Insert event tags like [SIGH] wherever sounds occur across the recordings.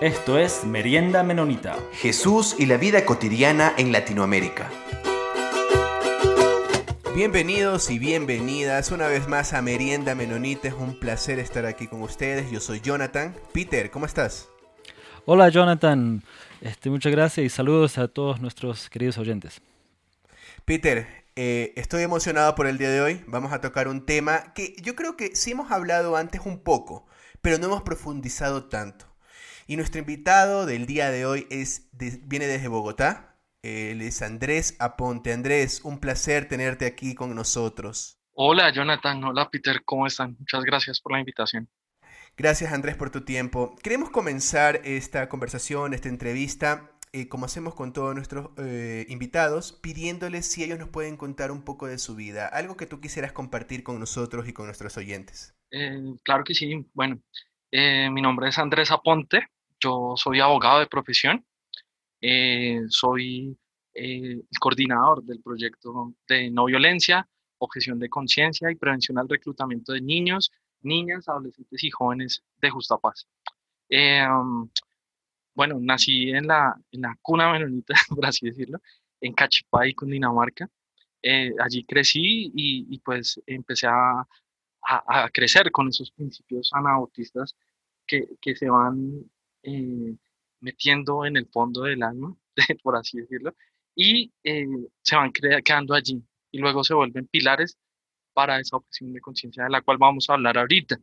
Esto es Merienda Menonita. Jesús y la vida cotidiana en Latinoamérica. Bienvenidos y bienvenidas una vez más a Merienda Menonita. Es un placer estar aquí con ustedes. Yo soy Jonathan. Peter, ¿cómo estás? Hola Jonathan, este, muchas gracias y saludos a todos nuestros queridos oyentes. Peter, eh, estoy emocionado por el día de hoy. Vamos a tocar un tema que yo creo que sí hemos hablado antes un poco, pero no hemos profundizado tanto. Y nuestro invitado del día de hoy es viene desde Bogotá. Él es Andrés Aponte. Andrés, un placer tenerte aquí con nosotros. Hola Jonathan, hola Peter, ¿cómo están? Muchas gracias por la invitación. Gracias Andrés por tu tiempo. Queremos comenzar esta conversación, esta entrevista, eh, como hacemos con todos nuestros eh, invitados, pidiéndoles si ellos nos pueden contar un poco de su vida, algo que tú quisieras compartir con nosotros y con nuestros oyentes. Eh, claro que sí. Bueno, mi nombre es Andrés Aponte, yo soy abogado de profesión, soy el coordinador del proyecto de no violencia, objeción de conciencia y prevención al reclutamiento de niños niñas, adolescentes y jóvenes de Justa Paz. Em, bueno, nací en la, en la cuna menonita, [LAUGHS] por así decirlo, en Cachipay, Cundinamarca. Eh, allí crecí y, pues empecé a, a, crecer con esos principios anabautistas que, que se van eh, metiendo en el fondo del alma, [LAUGHS] por así decirlo, y eh, se van quedando allí y luego se vuelven pilares para esa objeción de conciencia de la cual vamos a hablar ahorita.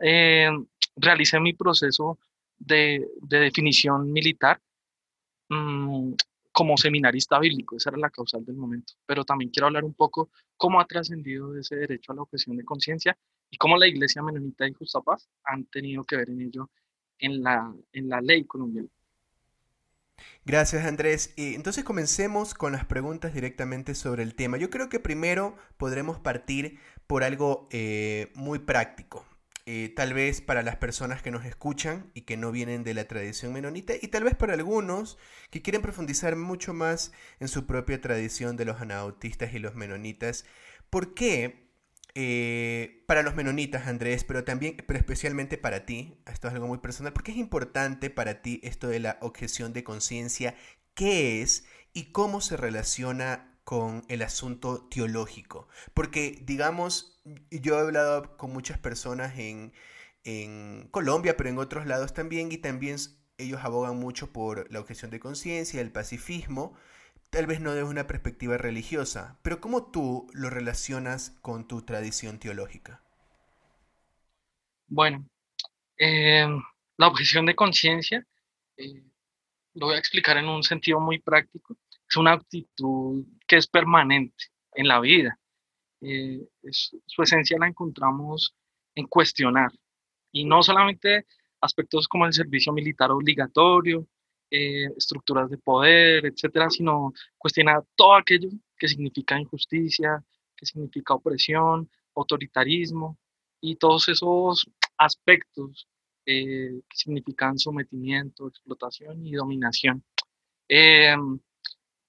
Eh, realicé mi proceso de, definición militar mm, como seminarista bíblico, esa era la causal del momento, pero también quiero hablar un poco cómo ha trascendido ese derecho a la objeción de conciencia y cómo la Iglesia Menonita y Justa Paz han tenido que ver en ello en la, en la ley colombiana. Gracias Andrés. Y entonces comencemos con las preguntas directamente sobre el tema. Yo creo que primero podremos partir por algo eh, muy práctico. Eh, tal vez para las personas que nos escuchan y que no vienen de la tradición menonita y tal vez para algunos que quieren profundizar mucho más en su propia tradición de los anautistas y los menonitas. ¿Por qué eh, para los menonitas, Andrés, pero también, pero especialmente para ti, esto es algo muy personal, porque es importante para ti esto de la objeción de conciencia, qué es y cómo se relaciona con el asunto teológico. Porque, digamos, yo he hablado con muchas personas en, en Colombia, pero en otros lados también, y también ellos abogan mucho por la objeción de conciencia, el pacifismo, tal vez no desde una perspectiva religiosa, pero ¿cómo tú lo relacionas con tu tradición teológica? Bueno, em, la objeción de conciencia, eh, lo voy a explicar en un sentido muy práctico, es una actitud que es permanente en la vida. Eh, su esencia la encontramos en cuestionar, y no solamente aspectos como el servicio militar obligatorio, eh, estructuras de poder, etcétera, sino cuestionar todo aquello que significa injusticia, que significa opresión, autoritarismo y todos esos aspectos eh, que significan sometimiento, explotación y dominación. Eh,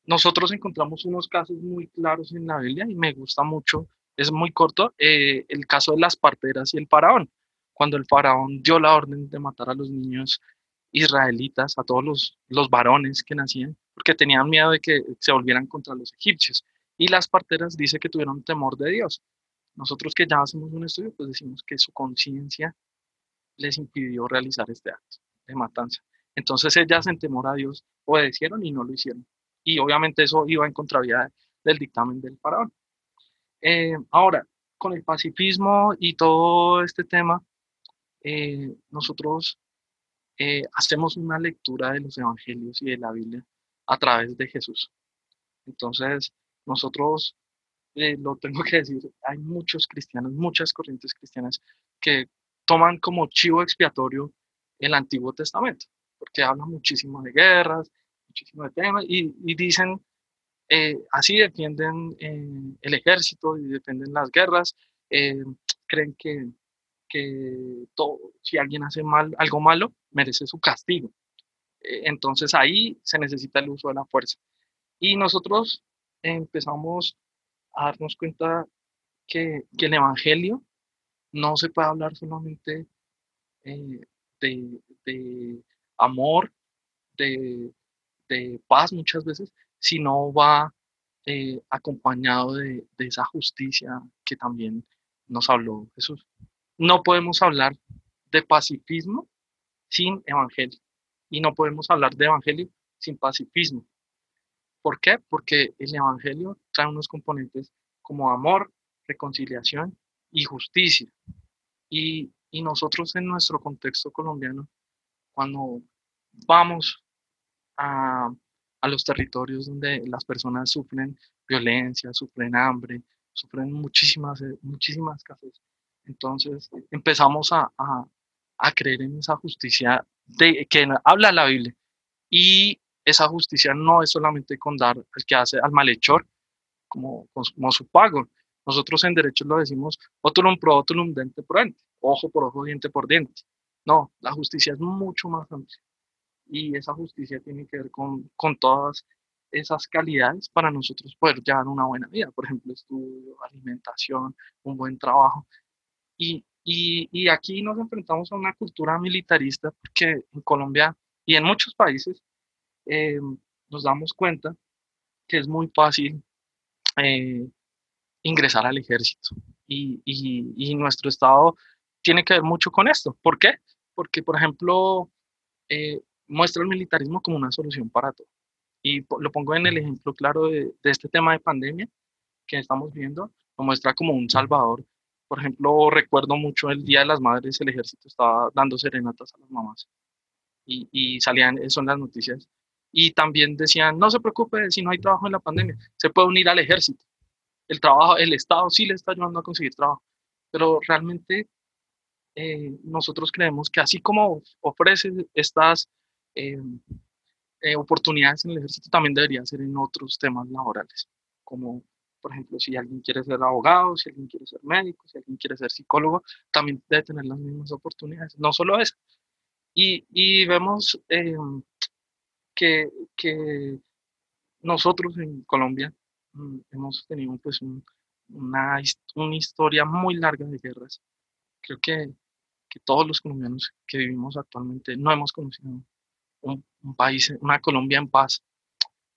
nosotros encontramos unos casos muy claros en la Biblia y me gusta mucho, es muy corto, el caso de las parteras y el faraón. Cuando el faraón dio la orden de matar a los niños israelitas, a todos los, los varones que nacían, porque tenían miedo de que se volvieran contra los egipcios. Y las parteras dice que tuvieron temor de Dios. Nosotros que ya hacemos un estudio, pues decimos que su conciencia les impidió realizar este acto de matanza. Entonces ellas en temor a Dios obedecieron y no lo hicieron. Y obviamente eso iba en contravía del dictamen del faraón. Eh, ahora, con el pacifismo y todo este tema, eh, nosotros eh, hacemos una lectura de los evangelios y de la Biblia a través de Jesús. Entonces, nosotros, eh, lo tengo que decir, hay muchos cristianos, muchas corrientes cristianas que toman como chivo expiatorio el Antiguo Testamento, porque habla muchísimo de guerras, muchísimo de temas, y, dicen, eh, así defienden el ejército y defienden las guerras, creen que que todo, si alguien hace mal, algo malo, merece su castigo. Eh, entonces ahí se necesita el uso de la fuerza. Y nosotros empezamos a darnos cuenta que, que el Evangelio no se puede hablar solamente eh, de, de, amor, de, de paz muchas veces, sino va eh, acompañado de, de, esa justicia que también nos habló Jesús. No podemos hablar de pacifismo sin evangelio y no podemos hablar de evangelio sin pacifismo. ¿Por qué? Porque el evangelio trae unos componentes como amor, reconciliación y justicia. Y, y nosotros en nuestro contexto colombiano, cuando vamos a, a los territorios donde las personas sufren violencia, sufren hambre, sufren muchísimas, muchísimas escasez. Entonces empezamos a, a, creer en esa justicia que habla la Biblia. Y esa justicia no es solamente con dar al que hace al malhechor como, como su pago. Nosotros en derecho lo decimos otulum pro otulum dente por dente, ojo por ojo, diente por diente. No, la justicia es mucho más amplia y esa justicia tiene que ver con, con todas esas calidades para nosotros poder llevar una buena vida, por ejemplo, estudio, alimentación, un buen trabajo. Y, y, y, aquí nos enfrentamos a una cultura militarista porque en Colombia y en muchos países eh, nos damos cuenta que es muy fácil eh, ingresar al ejército. Y, y, y, nuestro Estado tiene que ver mucho con esto. ¿Por qué? Porque, por ejemplo, eh, muestra el militarismo como una solución para todo. Y lo pongo en el ejemplo claro de, de, este tema de pandemia que estamos viendo, lo muestra como un salvador. Por ejemplo, recuerdo mucho el Día de las Madres, el ejército estaba dando serenatas a las mamás y, y salían, son las noticias. Y también decían, no se preocupe si no hay trabajo en la pandemia, se puede unir al ejército. El trabajo, el Estado sí le está ayudando a conseguir trabajo, pero realmente eh, nosotros creemos que así como ofrece estas eh, eh, oportunidades en el ejército también debería ser en otros temas laborales, como por ejemplo si alguien quiere ser abogado, si alguien quiere ser médico, si alguien quiere ser psicólogo, también debe tener las mismas oportunidades, no solo eso. Y, y vemos eh, que, que, nosotros en Colombia mm, hemos tenido pues un, una, una historia muy larga de guerras. Creo que, que todos los colombianos que vivimos actualmente no hemos conocido un, país, una Colombia en paz.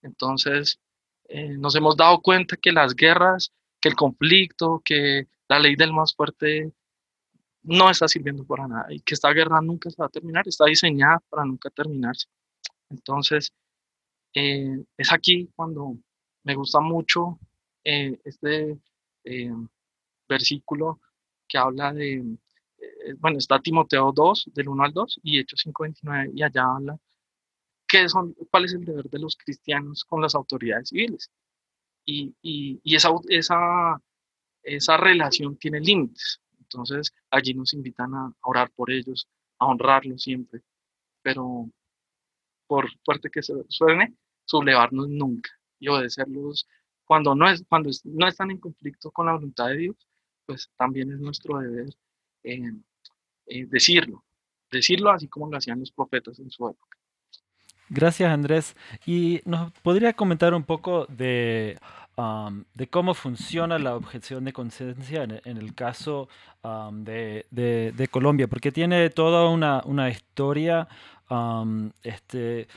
Entonces, eh, nos hemos dado cuenta que las guerras, que el conflicto, que la ley del más fuerte no está sirviendo para nada y que esta guerra nunca se va a terminar, está diseñada para nunca terminarse. Entonces, eh, es aquí cuando me gusta mucho eh, este eh, versículo que habla de, eh, bueno, está Timoteo 2, del 1 al 2, y Hechos 5.29, y allá habla son, cuál es el deber de los cristianos con las autoridades civiles. Y, y, esa, esa, esa relación tiene límites. Entonces, allí nos invitan a orar por ellos, a honrarlos siempre, pero por fuerte que suene, sublevarnos nunca y obedecerlos cuando no, es, cuando no están en conflicto con la voluntad de Dios, pues también es nuestro deber eh, eh, decirlo, decirlo así como lo hacían los profetas en su época. Gracias, Andrés. ¿Y nos podría comentar un poco de, um, de cómo funciona la objeción de conciencia en, el caso um, de, de, Colombia? Porque tiene toda una, una historia um, este,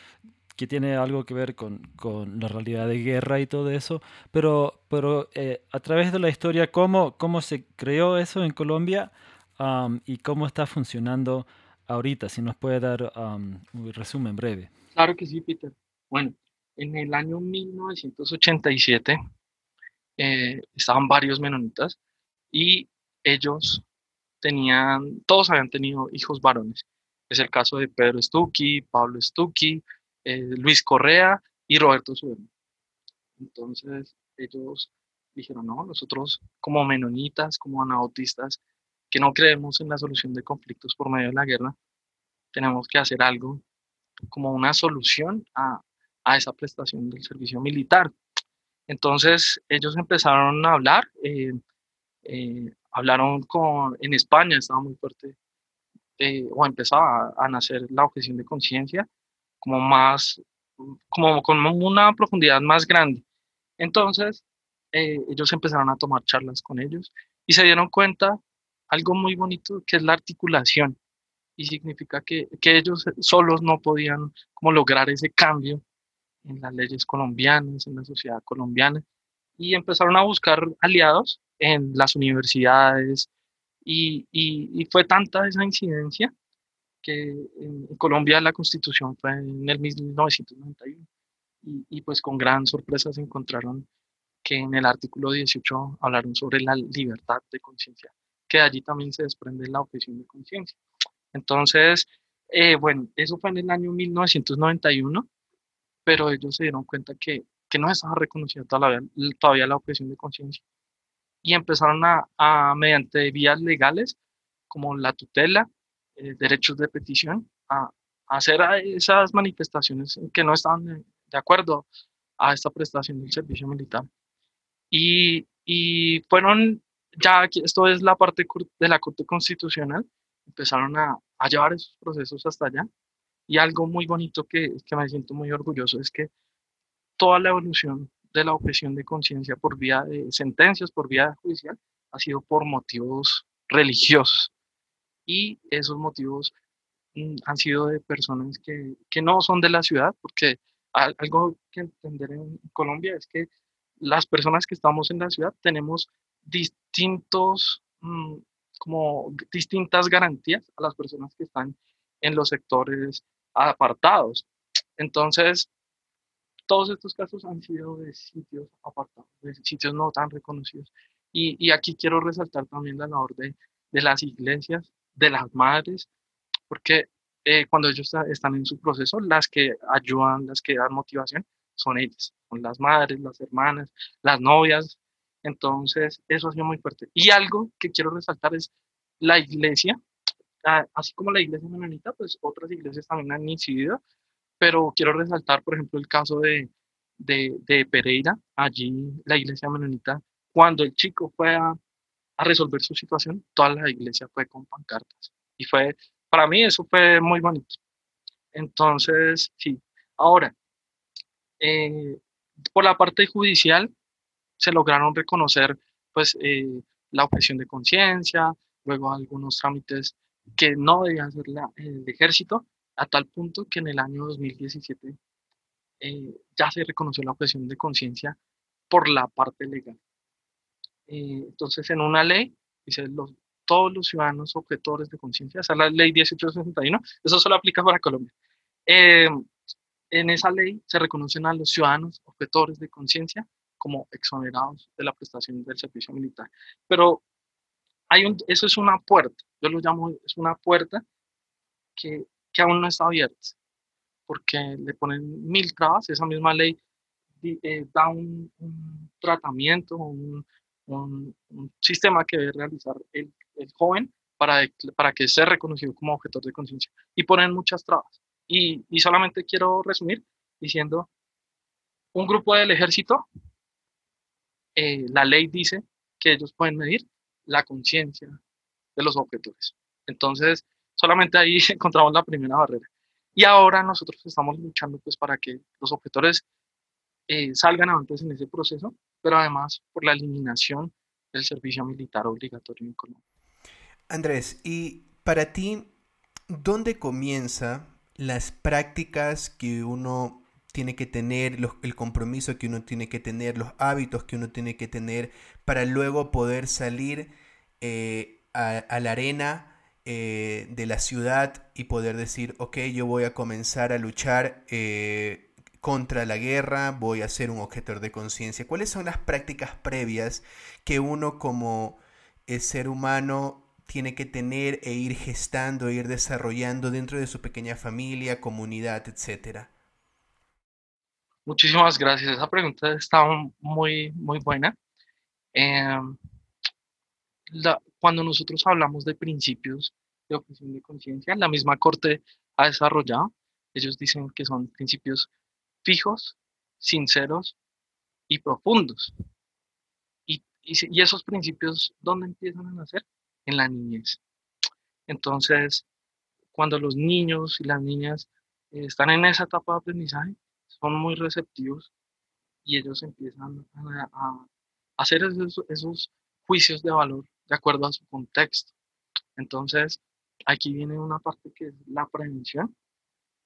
que tiene algo que ver con, con, la realidad de guerra y todo eso, pero, pero eh, a través de la historia, ¿cómo, cómo se creó eso en Colombia y cómo está funcionando ahorita? Si nos puede dar un resumen breve. Claro que sí, Peter. Bueno, en el año 1987 eh, estaban varios menonitas y ellos tenían, todos habían tenido hijos varones. Es el caso de Pedro Stucky, Pablo Stucky, eh, Luis Correa y Roberto Suero. Entonces ellos dijeron, no, nosotros como menonitas, como anabautistas, que no creemos en la solución de conflictos por medio de la guerra, tenemos que hacer algo como una solución a, a esa prestación del servicio militar. Entonces ellos empezaron a hablar, eh, eh, hablaron con, en España estaba muy fuerte, eh, o empezaba a, a, nacer la objeción de conciencia, como más, como con una profundidad más grande. Entonces ellos empezaron a tomar charlas con ellos y se dieron cuenta algo muy bonito que es la articulación y significa que, que ellos solos no podían como lograr ese cambio en las leyes colombianas, en la sociedad colombiana, y empezaron a buscar aliados en las universidades, y, y, fue tanta esa incidencia que en Colombia la constitución fue en el 1991, y, y pues con gran sorpresa se encontraron que en el artículo 18 hablaron sobre la libertad de conciencia, que allí también se desprende la objeción de conciencia. Entonces, eh, bueno, eso fue en el año 1991, pero ellos se dieron cuenta que, que no estaba reconocida todavía, todavía la objeción de conciencia y empezaron a, mediante vías legales como la tutela, eh, derechos de petición, a, hacer esas manifestaciones que no estaban de, de acuerdo a esta prestación del servicio militar. Y, y fueron, ya aquí, esto es la parte de la Corte Constitucional, empezaron a, a llevar esos procesos hasta allá. Y algo muy bonito que, que me siento muy orgulloso es que toda la evolución de la objeción de conciencia por vía de sentencias, por vía judicial, ha sido por motivos religiosos. Y esos motivos mm, han sido de personas que, que, no son de la ciudad, porque algo que entender en Colombia es que las personas que estamos en la ciudad tenemos distintos, mmm, como distintas garantías a las personas que están en los sectores apartados. Entonces, todos estos casos han sido de sitios apartados, de sitios no tan reconocidos. Y, y aquí quiero resaltar también la labor de, de, las iglesias, de las madres, porque eh, cuando ellos están en su proceso, las que ayudan, las que dan motivación, son ellas, son las madres, las hermanas, las novias. Entonces, eso ha sido muy fuerte. Y algo que quiero resaltar es la iglesia, ah, así como la iglesia menonita, pues otras iglesias también han incidido pero quiero resaltar, por ejemplo, el caso de, de, Pereira, allí la iglesia menonita, cuando el chico fue a, a, resolver su situación, toda la iglesia fue con pancartas. Y fue, para mí eso fue muy bonito. Entonces, sí. Ahora, eh, por la parte judicial, se lograron reconocer, pues, eh, la objeción de conciencia, luego algunos trámites que no debía hacer la, el ejército, a tal punto que en el año 2017 eh, ya se reconoció la objeción de conciencia por la parte legal. Eh, entonces, en una ley, dice los, todos los ciudadanos objetores de conciencia, esa es la ley 1861, eso solo aplica para Colombia. En esa ley se reconocen a los ciudadanos objetores de conciencia como exonerados de la prestación del servicio militar. Pero hay un, eso es una puerta, yo lo llamo, es una puerta que que aún no está abierta, porque le ponen mil trabas, esa misma ley eh, da un, un tratamiento, un, un, un, sistema que debe realizar el, el joven para, para, que sea reconocido como objetor de conciencia, y ponen muchas trabas. Y, y solamente quiero resumir diciendo, un grupo del ejército, eh, la ley dice que ellos pueden medir la conciencia de los objetores. Entonces, Solamente ahí [LAUGHS] encontramos la primera barrera. Y ahora nosotros estamos luchando pues para que los objetores eh, salgan avantes en ese proceso, pero además por la eliminación del servicio militar obligatorio en Colombia. Andrés, y para ti, ¿dónde comienza las prácticas que uno tiene que tener, los, el compromiso que uno tiene que tener, los hábitos que uno tiene que tener para luego poder salir eh, a, la arena? eh, de la ciudad y poder decir, ok, yo voy a comenzar a luchar eh, contra la guerra, voy a ser un objetor de conciencia. ¿Cuáles son las prácticas previas que uno como ser humano tiene que tener e ir gestando, e ir desarrollando dentro de su pequeña familia, comunidad, etcétera? Muchísimas gracias. Esa pregunta está muy, muy buena. Eh, la, cuando nosotros hablamos de principios de objeción de conciencia, la misma Corte ha desarrollado, ellos dicen que son principios fijos, sinceros y profundos. Y, y, y esos principios, ¿dónde empiezan a nacer? En la niñez. Entonces, cuando los niños y las niñas están en esa etapa de aprendizaje, son muy receptivos y ellos empiezan a, hacer esos, esos, juicios de valor de acuerdo a su contexto. Entonces, aquí viene una parte que es la prevención.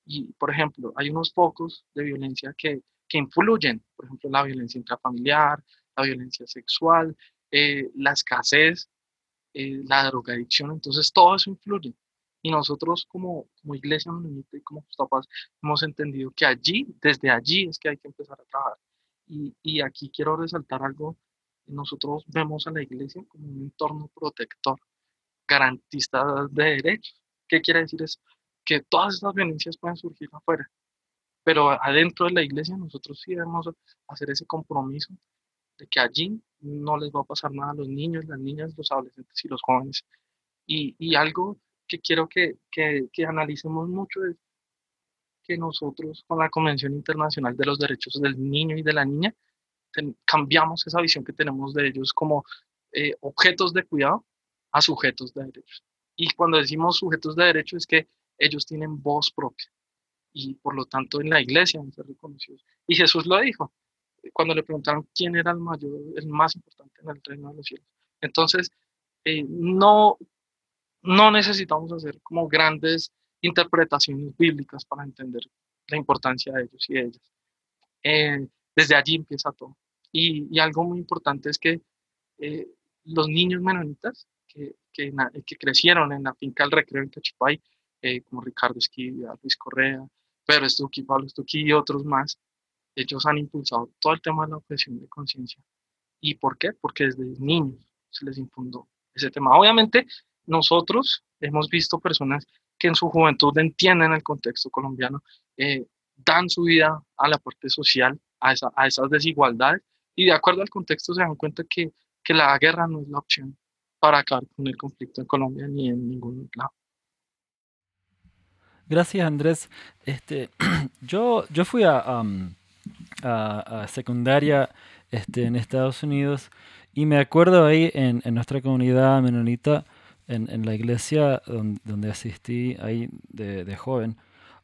Y, por ejemplo, hay unos focos de violencia que, que influyen, por ejemplo, la violencia intrafamiliar, la violencia sexual, eh, la escasez, eh, la drogadicción, entonces todo eso influye. Y nosotros como, como iglesia y como papás hemos entendido que allí, desde allí es que hay que empezar a trabajar. Y, y aquí quiero resaltar algo, nosotros vemos a la iglesia como un entorno protector, garantista de derechos. ¿Qué quiere decir eso? Que todas estas violencias pueden surgir afuera, pero adentro de la iglesia nosotros sí debemos hacer ese compromiso de que allí no les va a pasar nada a los niños, las niñas, los adolescentes y los jóvenes. Y, y algo que quiero que, que, que, analicemos mucho es que nosotros con la Convención Internacional de los Derechos del Niño y de la Niña cambiamos esa visión que tenemos de ellos como eh, objetos de cuidado a sujetos de derechos. Y cuando decimos sujetos de derechos es que ellos tienen voz propia y por lo tanto en la iglesia van a ser reconocidos. Y Jesús lo dijo, cuando le preguntaron quién era el mayor, el más importante en el reino de los cielos. Entonces, eh, no, no necesitamos hacer como grandes interpretaciones bíblicas para entender la importancia de ellos y ellas. Eh, desde allí empieza todo. Y, y, algo muy importante es que eh, los niños menonitas que, que, que, crecieron en la finca del recreo en Cachipay, como Ricardo Esquivia, Luis Correa, Pedro Estuqui, Pablo Estuqui y otros más, ellos han impulsado todo el tema de la objeción de conciencia. ¿Y por qué? Porque desde niños se les infundó ese tema. Obviamente, nosotros hemos visto personas que en su juventud entienden el contexto colombiano, eh, dan su vida a la parte social, a, esa, a, esas desigualdades, y de acuerdo al contexto se dan cuenta que, que la guerra no es la opción para acabar con el conflicto en Colombia ni en ningún lado. Gracias, Andrés. Este, [CLEARS THROAT] yo, yo fui a, a, secundaria este, en Estados Unidos y me acuerdo ahí en, en nuestra comunidad menonita, en, en la iglesia donde, donde, asistí ahí de, de joven,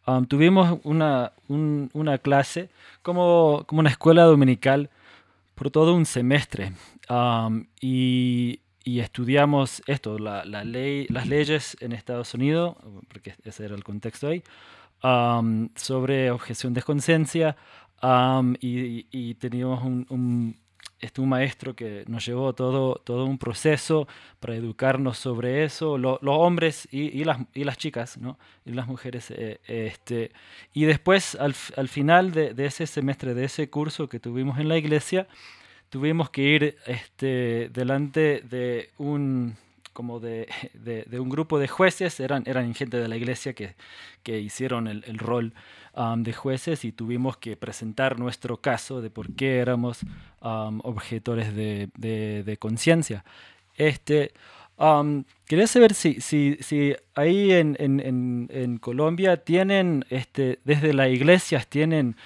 um, tuvimos una, un, una clase como, como una escuela dominical por todo un semestre um, y, y, estudiamos esto, la, la, ley, las leyes en Estados Unidos, porque ese era el contexto ahí, um, sobre objeción de conciencia, y, teníamos un, este, un, maestro que nos llevó todo, todo un proceso para educarnos sobre eso, los hombres y, las, y las chicas, ¿no? y las mujeres. Eh, este, y después, al, al final de, de, ese semestre, de ese curso que tuvimos en la iglesia, tuvimos que ir este, delante de un como de, de, un grupo de jueces, eran, eran gente de la iglesia que, que hicieron el, el rol um, de jueces y tuvimos que presentar nuestro caso de por qué éramos um, objetores de, de conciencia. Este, um, quería saber si, si, si ahí en, en, en, Colombia tienen, este, desde las iglesias tienen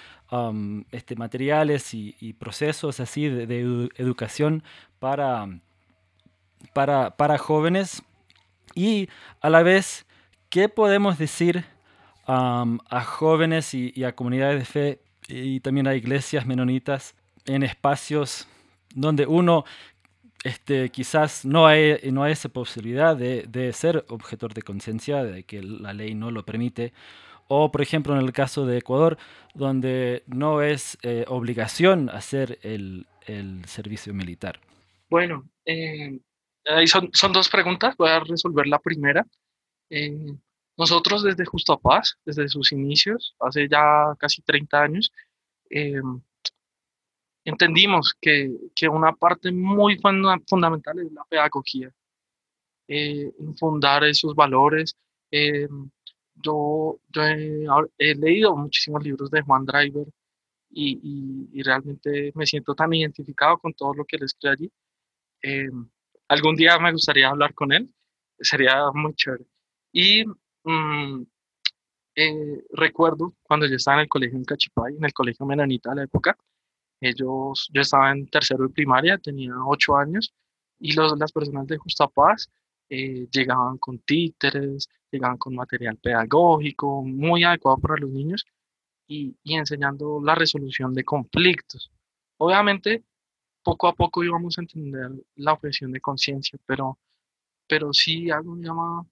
este, materiales y, y, procesos así de educación para para, para jóvenes y a la vez, ¿qué podemos decir a jóvenes y, y, a comunidades de fe y también a iglesias menonitas en espacios donde uno este, quizás no hay, no hay esa posibilidad de, de ser objetor de conciencia, de que la ley no lo permite? O, por ejemplo, en el caso de Ecuador, donde no es eh, obligación hacer el, el, servicio militar. Bueno, eh, son, son, dos preguntas, voy a resolver la primera. Eh, nosotros desde Justo Paz, desde sus inicios, hace ya casi 30 años, eh, entendimos que, que, una parte muy fundamental es la pedagogía, eh, fundar esos valores. Eh, yo, yo he, he, leído muchísimos libros de Juan Driver y, y, y, realmente me siento tan identificado con todo lo que él escribe allí. Algún día me gustaría hablar con él, sería muy chévere. Y mmm, eh, recuerdo cuando yo estaba en el colegio en Cachipay, en el colegio menonita de la época, ellos, yo estaba en tercero de primaria, tenía ocho años, y las personas de Justa Paz eh, llegaban con títeres, llegaban con material pedagógico muy adecuado para los niños y enseñando la resolución de conflictos. Obviamente, poco a poco íbamos a entender la objeción de conciencia, pero, pero sí algo llama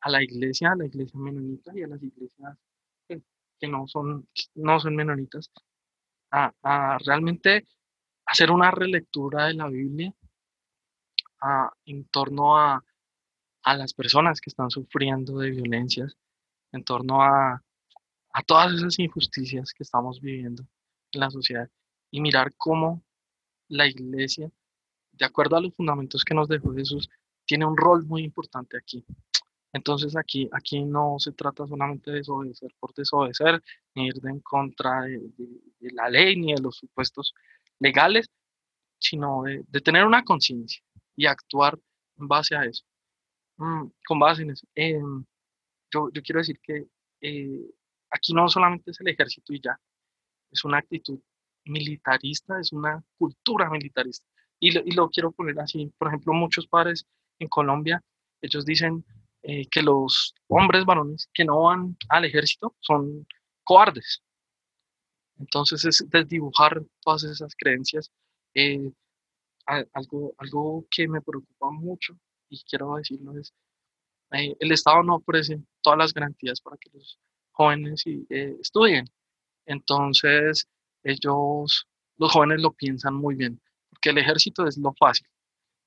a la iglesia, a la iglesia menonita y a las iglesias que, no, son, no son menonitas, a, a, realmente hacer una relectura de la Biblia a, en torno a, a las personas que están sufriendo de violencias, en torno a, a todas esas injusticias que estamos viviendo en la sociedad y mirar cómo la iglesia, de acuerdo a los fundamentos que nos dejó Jesús, tiene un rol muy importante aquí. Entonces aquí, aquí no se trata solamente de desobedecer por desobedecer, ni ir en contra de, la ley ni de los supuestos legales, sino de, tener una conciencia y actuar en base a eso. Mm, con base en eso. Em, yo, yo, quiero decir que eh, aquí no solamente es el ejército y ya, es una actitud militarista, es una cultura militarista. Y lo, y lo quiero poner así, por ejemplo, muchos padres en Colombia, ellos dicen eh, que los hombres varones que no van al ejército son cobardes. Entonces es desdibujar todas esas creencias. Eh, algo, algo que me preocupa mucho y quiero decirlo es, eh, el Estado no ofrece todas las garantías para que los jóvenes estudien. Entonces, ellos, los jóvenes lo piensan muy bien, porque el ejército es lo fácil,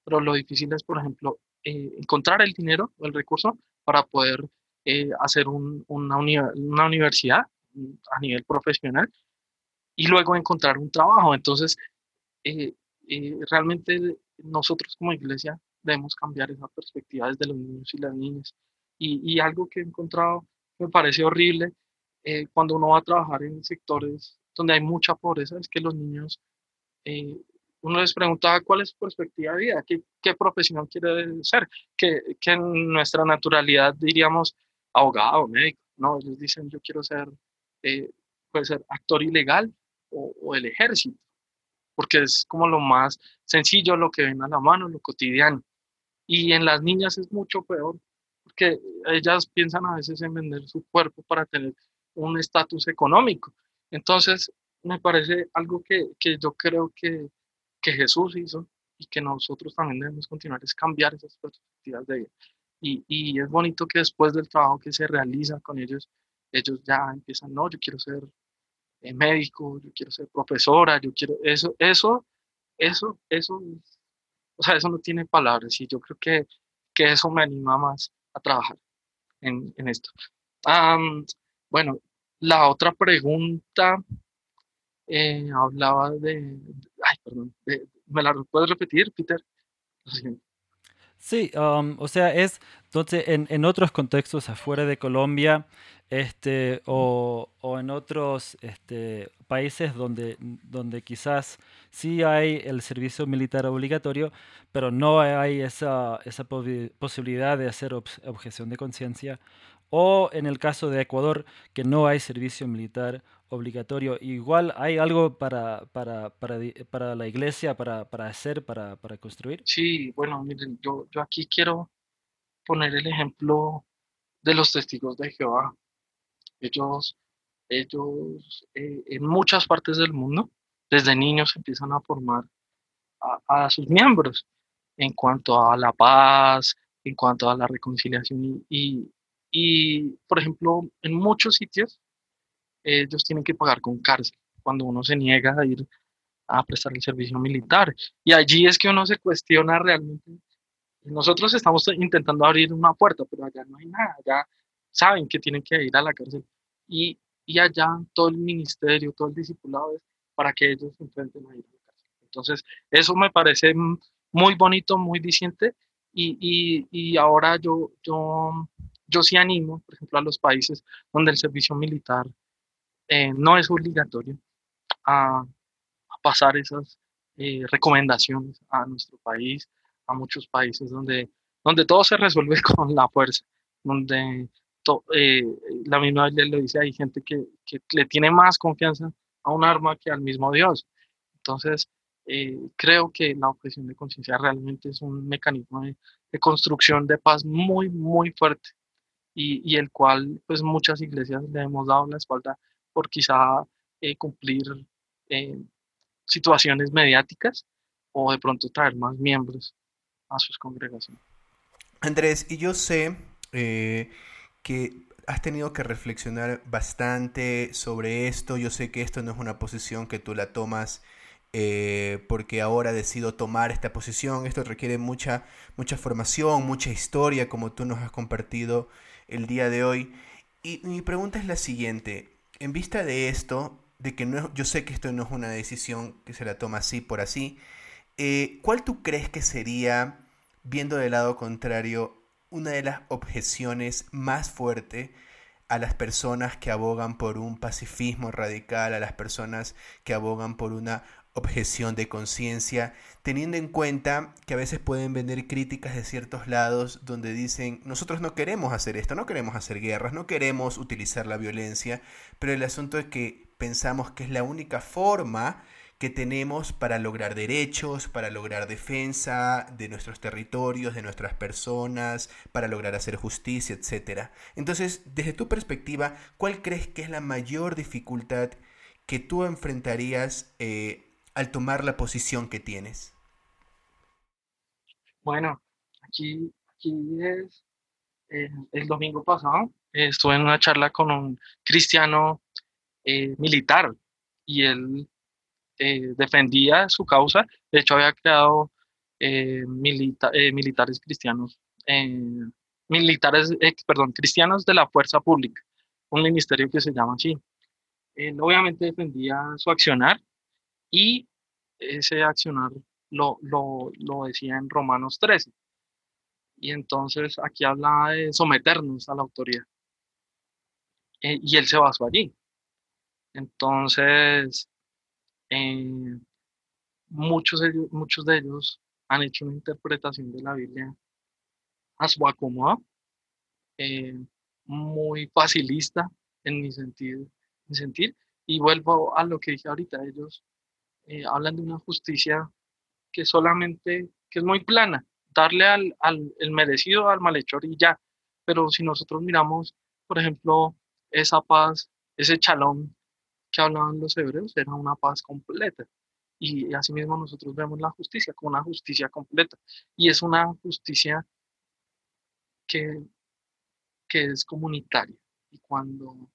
pero lo difícil es, por ejemplo, eh, encontrar el dinero o el recurso para poder eh, hacer una, una universidad a nivel profesional y luego encontrar un trabajo. Entonces, eh, realmente nosotros como iglesia debemos cambiar esa perspectiva desde los niños y las niñas. Y algo que he encontrado me parece horrible cuando uno va a trabajar en sectores donde hay mucha pobreza es que los niños uno les preguntaba cuál es su perspectiva de vida, qué, qué profesión quiere ser, que, que, en nuestra naturalidad diríamos abogado, médico, no, ellos dicen yo quiero ser, eh, puede ser actor ilegal o, o, el ejército, porque es como lo más sencillo, lo que ven a la mano, lo cotidiano. Y en las niñas es mucho peor, porque ellas piensan a veces en vender su cuerpo para tener un estatus económico. Entonces, me parece algo que, que yo creo que que Jesús hizo y que nosotros también debemos continuar es cambiar esas perspectivas de vida. Y, y, es bonito que después del trabajo que se realiza con ellos, ellos ya empiezan, no, yo quiero ser eh, médico, yo quiero ser profesora, yo quiero, eso, eso, eso, eso, o sea, eso no tiene palabras y yo creo que, que eso me anima más a trabajar en, en esto. bueno, la otra pregunta eh, hablaba de, ay, perdón, ¿me la puedes repetir, Peter? Sí, um, o sea, es, entonces, en, en, otros contextos afuera de Colombia, este, o, o en otros este, países donde, donde quizás sí hay el servicio militar obligatorio, pero no hay esa, esa posibilidad de hacer objeción de conciencia, o en el caso de Ecuador, que no hay servicio militar obligatorio. Igual hay algo para, para, para, para la iglesia, para, para hacer, para, para, construir. Sí, bueno, miren, yo, yo aquí quiero poner el ejemplo de los testigos de Jehová. Ellos, ellos eh, en muchas partes del mundo, desde niños empiezan a formar a, sus miembros en cuanto a la paz, en cuanto a la reconciliación y por ejemplo, en muchos sitios ellos tienen que pagar con cárcel cuando uno se niega a ir a prestar el servicio militar. Y allí es que uno se cuestiona realmente. Nosotros estamos intentando abrir una puerta, pero allá no hay nada, allá saben que tienen que ir a la cárcel. Y, y allá todo el ministerio, todo el discipulado es para que ellos se enfrenten a ir a la cárcel. Entonces, eso me parece muy bonito, muy diciente. Y, y, y ahora yo, yo, yo sí animo, por ejemplo, a los países donde el servicio militar eh, no es obligatorio a, pasar esas eh, recomendaciones a nuestro país, a muchos países donde, donde todo se resuelve [LAUGHS] con la fuerza, donde eh, la misma ley le dice, hay gente que, que, le tiene más confianza a un arma que al mismo Dios. Entonces, creo que la objeción de conciencia realmente es un mecanismo de, construcción de paz muy, muy fuerte y, el cual pues muchas iglesias le hemos dado la espalda por quizá eh, cumplir eh, situaciones mediáticas o de pronto traer más miembros a sus congregaciones. Andrés, y yo sé eh, que has tenido que reflexionar bastante sobre esto. Yo sé que esto no es una posición que tú la tomas eh, porque ahora decido tomar esta posición. Esto requiere mucha, mucha formación, mucha historia, como tú nos has compartido el día de hoy. Y mi pregunta es la siguiente. En vista de esto, de que no yo sé que esto no es una decisión que se la toma así por así, eh, ¿cuál tú crees que sería, viendo del lado contrario, una de las objeciones más fuertes a las personas que abogan por un pacifismo radical, a las personas que abogan por una objeción de conciencia, teniendo en cuenta que a veces pueden venir críticas de ciertos lados donde dicen, nosotros no queremos hacer esto, no queremos hacer guerras, no queremos utilizar la violencia, pero el asunto es que pensamos que es la única forma que tenemos para lograr derechos, para lograr defensa de nuestros territorios, de nuestras personas, para lograr hacer justicia, etc. Entonces, desde tu perspectiva, ¿cuál crees que es la mayor dificultad que tú enfrentarías eh, al tomar la posición que tienes? Bueno, aquí, aquí es eh, el domingo pasado, estuve en una charla con un cristiano eh, militar y él eh, defendía su causa. De hecho, había creado militares cristianos, militares, perdón, cristianos de la fuerza pública, un ministerio que se llama así. Él obviamente defendía su accionar y ese accionar lo, lo, lo decía en Romanos 13. Y entonces aquí habla de someternos a la autoridad. Eh, y él se basó allí. Entonces, eh, muchos, muchos de ellos han hecho una interpretación de la Biblia a su acomodo, eh, muy facilista en mi sentido, mi sentir. Y vuelvo a lo que dije ahorita, ellos eh, hablan de una justicia que solamente, que es muy plana, darle al, al el merecido al malhechor y ya. Pero si nosotros miramos, por ejemplo, esa paz, ese chalón que hablaban los hebreos, era una paz completa. Y asimismo nosotros vemos la justicia como una justicia completa. Y es una justicia que, que es comunitaria. Y cuando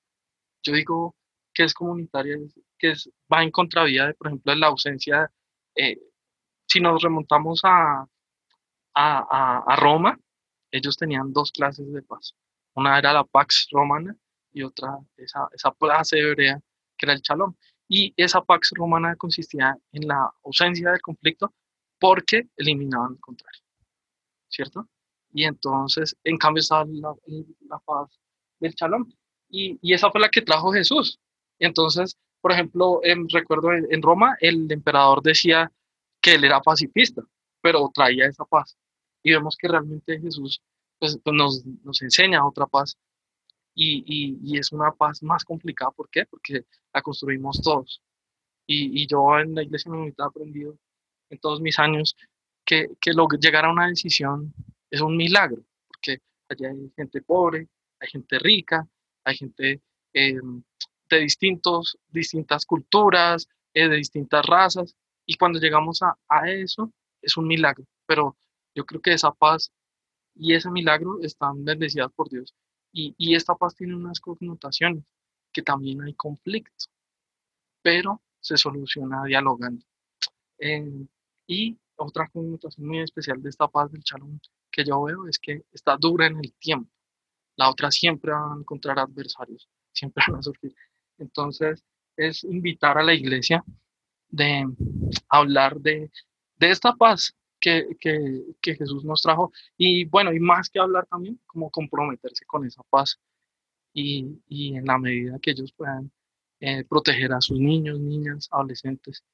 yo digo que es comunitaria, que es, va en contravía de, por ejemplo, de la ausencia, eh, si nos remontamos a, a, a, Roma, ellos tenían dos clases de paz. Una era la Pax Romana y otra esa, esa plaza hebrea que era el Chalón. Y esa Pax Romana consistía en la ausencia del conflicto porque eliminaban el contrario, ¿cierto? Y entonces, en cambio, estaba la, la paz del Chalón. Y, y, esa fue la que trajo Jesús. Entonces, por ejemplo, recuerdo en, Roma, el emperador decía que él era pacifista, pero traía esa paz. Y vemos que realmente Jesús pues, pues nos, nos, enseña otra paz. Y, y, es una paz más complicada. ¿Por qué? Porque la construimos todos. Y, y yo en la iglesia me he aprendido en todos mis años que, que lo, llegar a una decisión es un milagro, porque allá hay gente pobre, hay gente rica, hay gente eh, de distintos, distintas culturas, eh, de distintas razas, y cuando llegamos a, a, eso es un milagro, pero yo creo que esa paz y ese milagro están bendecidas por Dios. Y, y esta paz tiene unas connotaciones, que también hay conflicto, pero se soluciona dialogando. Eh, y otra connotación muy especial de esta paz del chalón que yo veo es que está dura en el tiempo. La otra siempre va a encontrar adversarios, siempre [LAUGHS] van a surgir. Entonces, es invitar a la iglesia de hablar de, esta paz que, Jesús nos trajo y bueno, y más que hablar también, como comprometerse con esa paz y, en la medida que ellos puedan eh, proteger a sus niños, niñas, adolescentes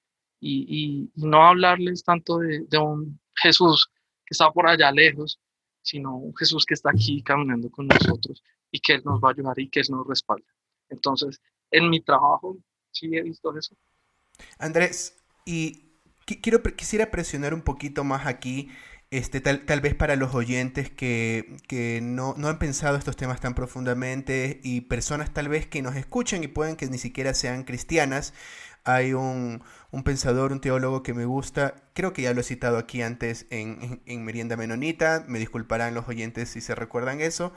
y, no hablarles tanto de, de, un Jesús que está por allá lejos, sino un Jesús que está aquí caminando con nosotros y que Él nos va a ayudar y que Él nos respalda. Entonces, en mi trabajo sí he visto eso. Andrés, y quiero, quisiera presionar un poquito más aquí este, tal, tal vez para los oyentes que, que no, no, han pensado estos temas tan profundamente y personas tal vez que nos escuchen y pueden que ni siquiera sean cristianas, hay un, un pensador, un teólogo que me gusta, creo que ya lo he citado aquí antes en, en, Merienda Menonita, me disculparán los oyentes si se recuerdan eso,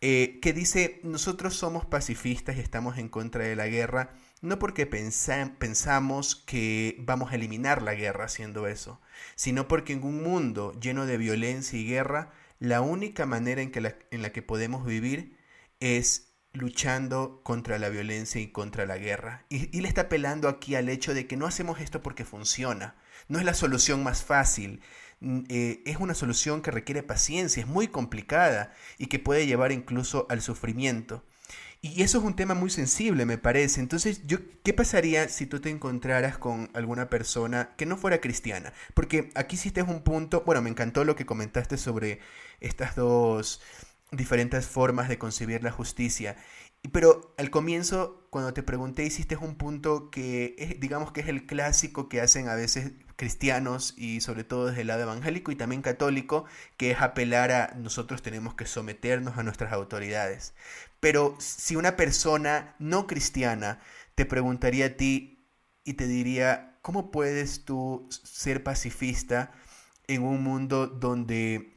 eh, que dice, nosotros somos pacifistas y estamos en contra de la guerra, no porque pensamos que vamos a eliminar la guerra haciendo eso, sino porque en un mundo lleno de violencia y guerra, la única manera en, que la, en la que podemos vivir es luchando contra la violencia y contra la guerra. Y, le está apelando aquí al hecho de que no hacemos esto porque funciona. No es la solución más fácil. Eh, es una solución que requiere paciencia, es muy complicada y que puede llevar incluso al sufrimiento. Y eso es un tema muy sensible, me parece. Entonces, yo, ¿qué pasaría si tú te encontraras con alguna persona que no fuera cristiana? Porque aquí hiciste un punto, bueno, me encantó lo que comentaste sobre estas dos diferentes formas de concebir la justicia. Pero al comienzo, cuando te pregunté, hiciste un punto que digamos que es el clásico que hacen a veces cristianos y sobre todo desde el lado evangélico y también católico, que es apelar a nosotros tenemos que someternos a nuestras autoridades. Pero si una persona no cristiana te preguntaría a ti y te diría, ¿cómo puedes tú ser pacifista en un mundo donde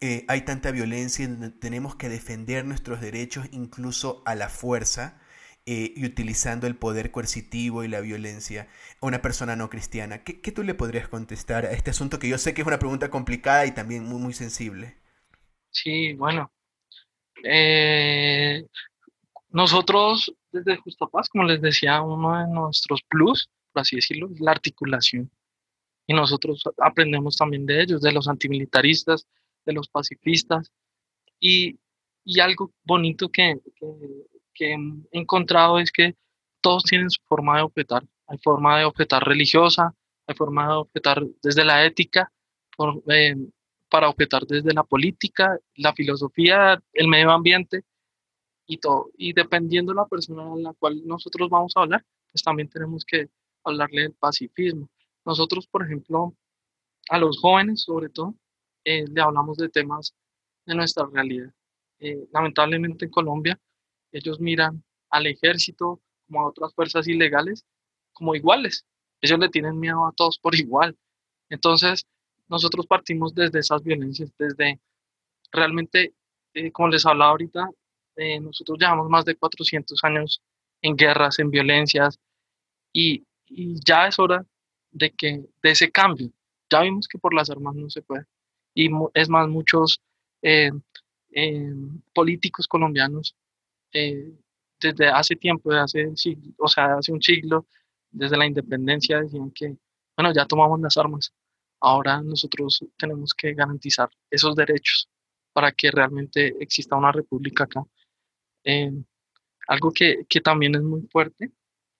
eh, hay tanta violencia y tenemos que defender nuestros derechos incluso a la fuerza eh, y utilizando el poder coercitivo y la violencia a una persona no cristiana. ¿Qué, tú le podrías contestar a este asunto que yo sé que es una pregunta complicada y también muy, muy sensible? Sí, bueno. Eh, nosotros desde Justa Paz, como les decía, uno de nuestros plus, por así decirlo, es la articulación. Y nosotros aprendemos también de ellos, de los antimilitaristas, de los pacifistas. Y, y algo bonito que, que, he encontrado es que todos tienen su forma de objetar. Hay forma de objetar religiosa, hay forma de objetar desde la ética, eh, para objetar desde la política, la filosofía, el medio ambiente y todo. Y dependiendo de la persona a la cual nosotros vamos a hablar, pues también tenemos que hablarle del pacifismo. Nosotros, por ejemplo, a los jóvenes sobre todo, eh, le hablamos de temas de nuestra realidad. Eh, lamentablemente en Colombia ellos miran al ejército como a otras fuerzas ilegales como iguales. Ellos le tienen miedo a todos por [LAUGHS] igual. Entonces, nosotros partimos desde esas violencias, desde realmente, eh, como les hablaba ahorita, nosotros llevamos más de 400 años en guerras, en violencias, y, y ya es hora de que de ese cambio. Ya vimos que por las armas no se puede y es más, muchos eh, eh, políticos colombianos eh, desde hace tiempo, hace, o sea, hace un siglo, desde la independencia, decían que, bueno, ya tomamos las armas, ahora nosotros tenemos que garantizar esos derechos para que realmente exista una república acá. algo que, que, también es muy fuerte,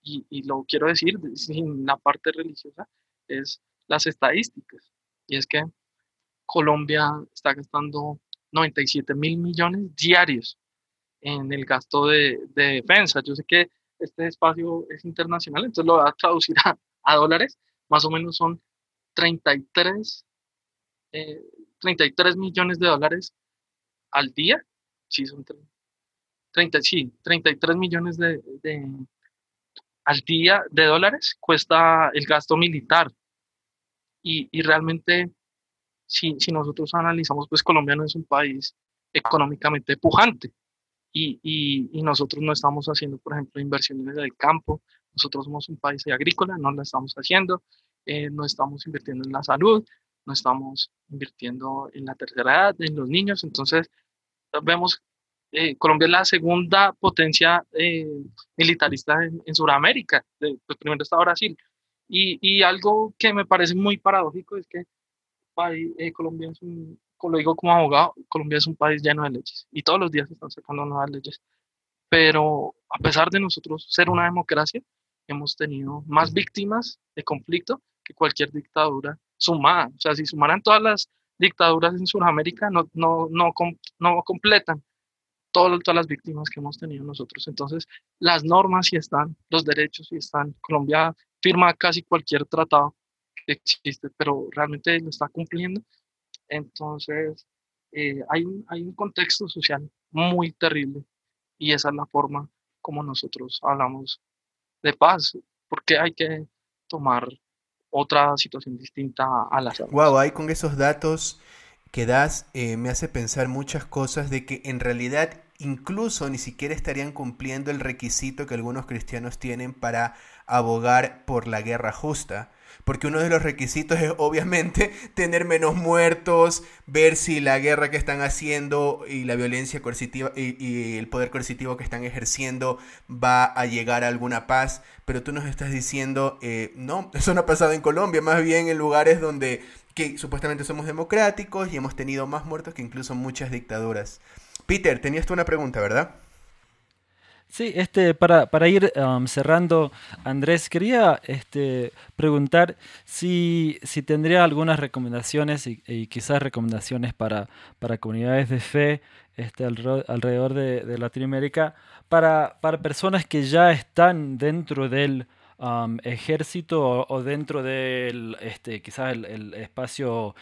y, y lo quiero decir sin la parte religiosa, es las estadísticas. Y es que Colombia está gastando 97 mil millones diarios en el gasto de, defensa. Yo sé que este espacio es internacional, entonces lo voy a traducir a, dólares. Más o menos son 33, 33 eh, millones de dólares al día. Sí, son 30, sí, 33 millones de, al día de dólares cuesta el gasto militar. Y realmente si, si nosotros analizamos, pues Colombia no es un país económicamente pujante. Y, y, nosotros no estamos haciendo, por ejemplo, inversiones en el campo, nosotros somos un país agrícola, no la estamos haciendo, eh, no estamos invirtiendo en la salud, no estamos invirtiendo en la tercera edad, en los niños, entonces vemos, eh, Colombia es la segunda potencia eh, militarista en, en Sudamérica, pues primero está Brasil, y, y algo que me parece muy paradójico es que país, eh, Colombia es un, lo digo como abogado, Colombia es un país lleno de leyes y todos los días se están sacando nuevas leyes. Pero a pesar de nosotros ser una democracia, hemos tenido más víctimas de conflicto que cualquier dictadura sumada. O sea, si sumaran todas las dictaduras en Sudamérica, no, no, no, no completan todas, todas las víctimas que hemos tenido nosotros. Entonces, las normas sí están, los derechos sí están. Colombia firma casi cualquier tratado existe, pero realmente lo está cumpliendo. Entonces, eh, hay, un, hay un contexto social muy terrible y esa es la forma como nosotros hablamos de paz, porque hay que tomar otra situación distinta a las Wow, ahí con esos datos que das eh, me hace pensar muchas cosas de que en realidad incluso ni siquiera estarían cumpliendo el requisito que algunos cristianos tienen para abogar por la guerra justa. Porque uno de los requisitos es obviamente [LAUGHS] tener menos muertos, ver si la guerra que están haciendo y la violencia coercitiva y, el poder coercitivo que están ejerciendo va a llegar a alguna paz. Pero tú nos estás diciendo, eh, no, [LAUGHS] eso no ha pasado en Colombia, más bien en lugares donde que supuestamente somos democráticos y hemos tenido más muertos que incluso muchas dictaduras. Peter, tenías tú una pregunta, ¿verdad? Sí, este, para, para ir um, cerrando, Andrés, quería este, preguntar si, si tendría algunas recomendaciones y, quizás recomendaciones para, para comunidades de fe este, alrededor de, Latinoamérica, para, para, personas que ya están dentro del um, ejército o, dentro del, este, quizás el espacio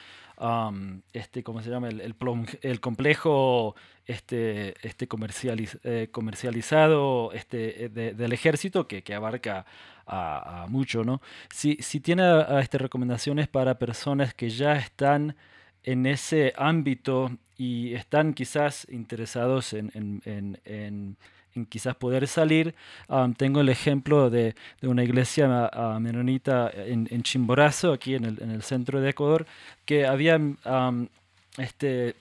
este, ¿cómo se llama? El, el, complejo este, este eh, comercializado este, eh, del ejército que, que abarca a, mucho, ¿no? Si, si tiene este, recomendaciones para personas que ya están en ese ámbito y están quizás interesados en quizás poder salir. tengo el ejemplo de, una iglesia uh, menonita en, Chimborazo, aquí en el, centro de Ecuador, que había, este,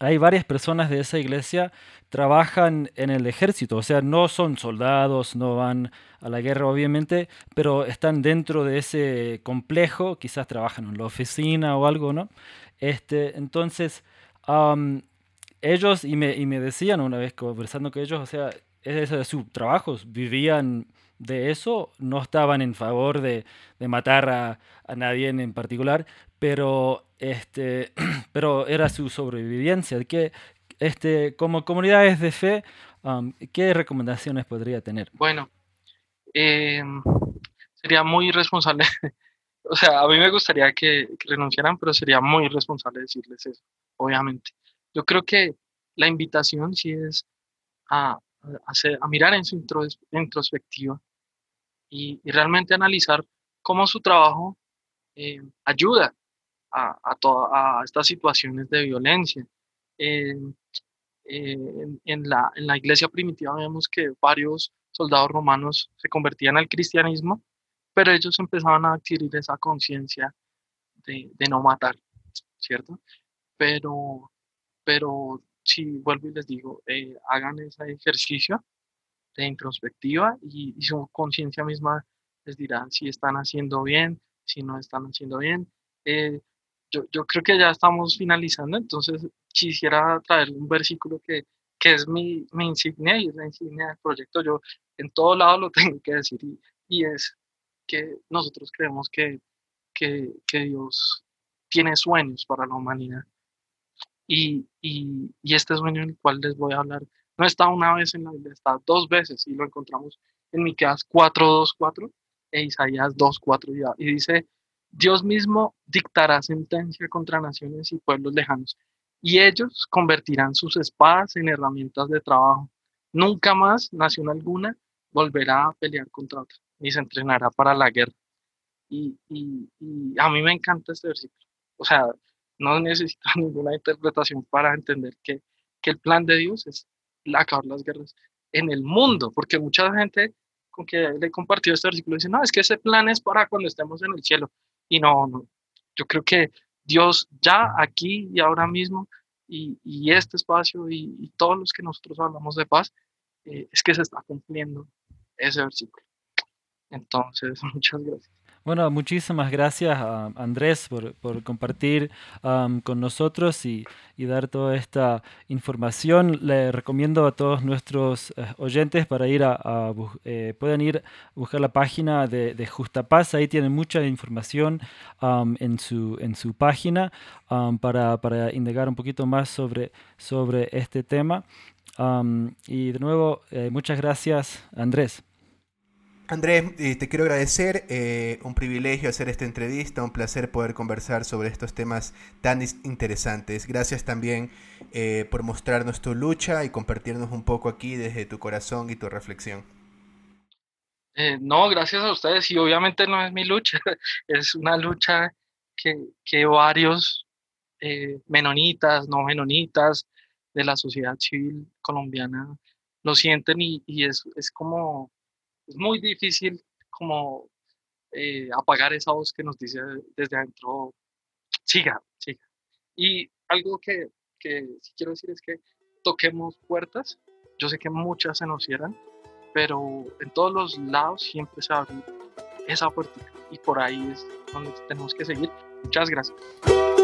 hay varias personas de esa iglesia trabajan en el ejército, o sea, no son soldados, no van a la guerra obviamente, pero están dentro de ese complejo, quizás trabajan en la oficina o algo, ¿no? Este, entonces, ellos, y me, y me decían una vez conversando con ellos, o sea, ese de sus trabajos, vivían de eso, no estaban en favor de, de matar a, a, nadie en particular, pero, este, [CLEARS THROAT] pero era su sobrevivencia. Que, este, como comunidades de fe, um, ¿qué recomendaciones podría tener? Bueno, em, sería muy irresponsable. [LAUGHS] o sea, a mí me gustaría que, que renunciaran, pero sería muy irresponsable decirles eso, obviamente. Yo creo que la invitación sí es a, a, mirar en su introspectiva y, realmente analizar cómo su trabajo eh, ayuda a, a, a, estas situaciones de violencia. en, la, en la iglesia primitiva vemos que varios soldados romanos se convertían al cristianismo, pero ellos empezaban a adquirir esa conciencia de, de, no matar, ¿cierto? Pero, pero si vuelvo y les digo, eh, hagan ese ejercicio de introspectiva y, su conciencia misma les dirá si están haciendo bien, si no están haciendo bien. Eh, yo, yo, creo que ya estamos finalizando, entonces quisiera traer un versículo que, que es mi, mi, insignia y es la insignia del proyecto. Yo en todo lado lo [LAUGHS] tengo que decir y, y es que nosotros creemos que, que, que Dios tiene sueños para la humanidad y, este sueño en el cual les voy a hablar no está una vez en la Biblia, está dos veces y lo encontramos en Miqueas 4.2.4 e Isaías 2.4 y dice, Dios mismo dictará sentencia contra naciones y pueblos lejanos y ellos convertirán sus espadas en herramientas de trabajo. Nunca más nación alguna volverá a pelear contra otra ni se entrenará para la guerra. Y, y a mí me encanta este versículo. O sea, no necesita [LAUGHS] ninguna interpretación para entender que, que el plan de Dios es acabar las guerras en el mundo, porque mucha gente con que le he compartido este versículo dice, no, es que ese plan es para cuando estemos en el cielo. Y no, no. yo creo que Dios ya aquí y ahora mismo, y, y este espacio y, todos los que nosotros hablamos de paz, eh, es que se está cumpliendo ese versículo. Entonces, [LAUGHS] muchas gracias. Bueno, muchísimas gracias a Andrés por, compartir con nosotros y, dar toda esta información. Le recomiendo a todos nuestros eh, oyentes para ir a, eh, pueden ir a buscar la página de, de Justa Paz. Ahí tienen mucha información en, su, en su página para, para indagar un poquito más sobre, sobre este tema. y de nuevo, eh, muchas gracias, Andrés. Andrés, eh, te quiero agradecer, eh, un privilegio hacer esta entrevista, un placer poder conversar sobre estos temas tan interesantes. Gracias también eh, por mostrarnos tu lucha y compartirnos un poco aquí desde tu corazón y tu reflexión. no, gracias a ustedes y obviamente no es mi lucha, [LAUGHS] es una lucha que, que varios menonitas, no menonitas de la sociedad civil colombiana lo sienten y, y es, es como es muy difícil como eh, apagar esa voz que nos dice desde adentro, siga, siga. Y algo que, que sí quiero decir es que toquemos puertas. Yo sé que muchas se nos cierran, pero en todos los lados siempre se abre esa puerta y por ahí es donde tenemos que seguir. Muchas gracias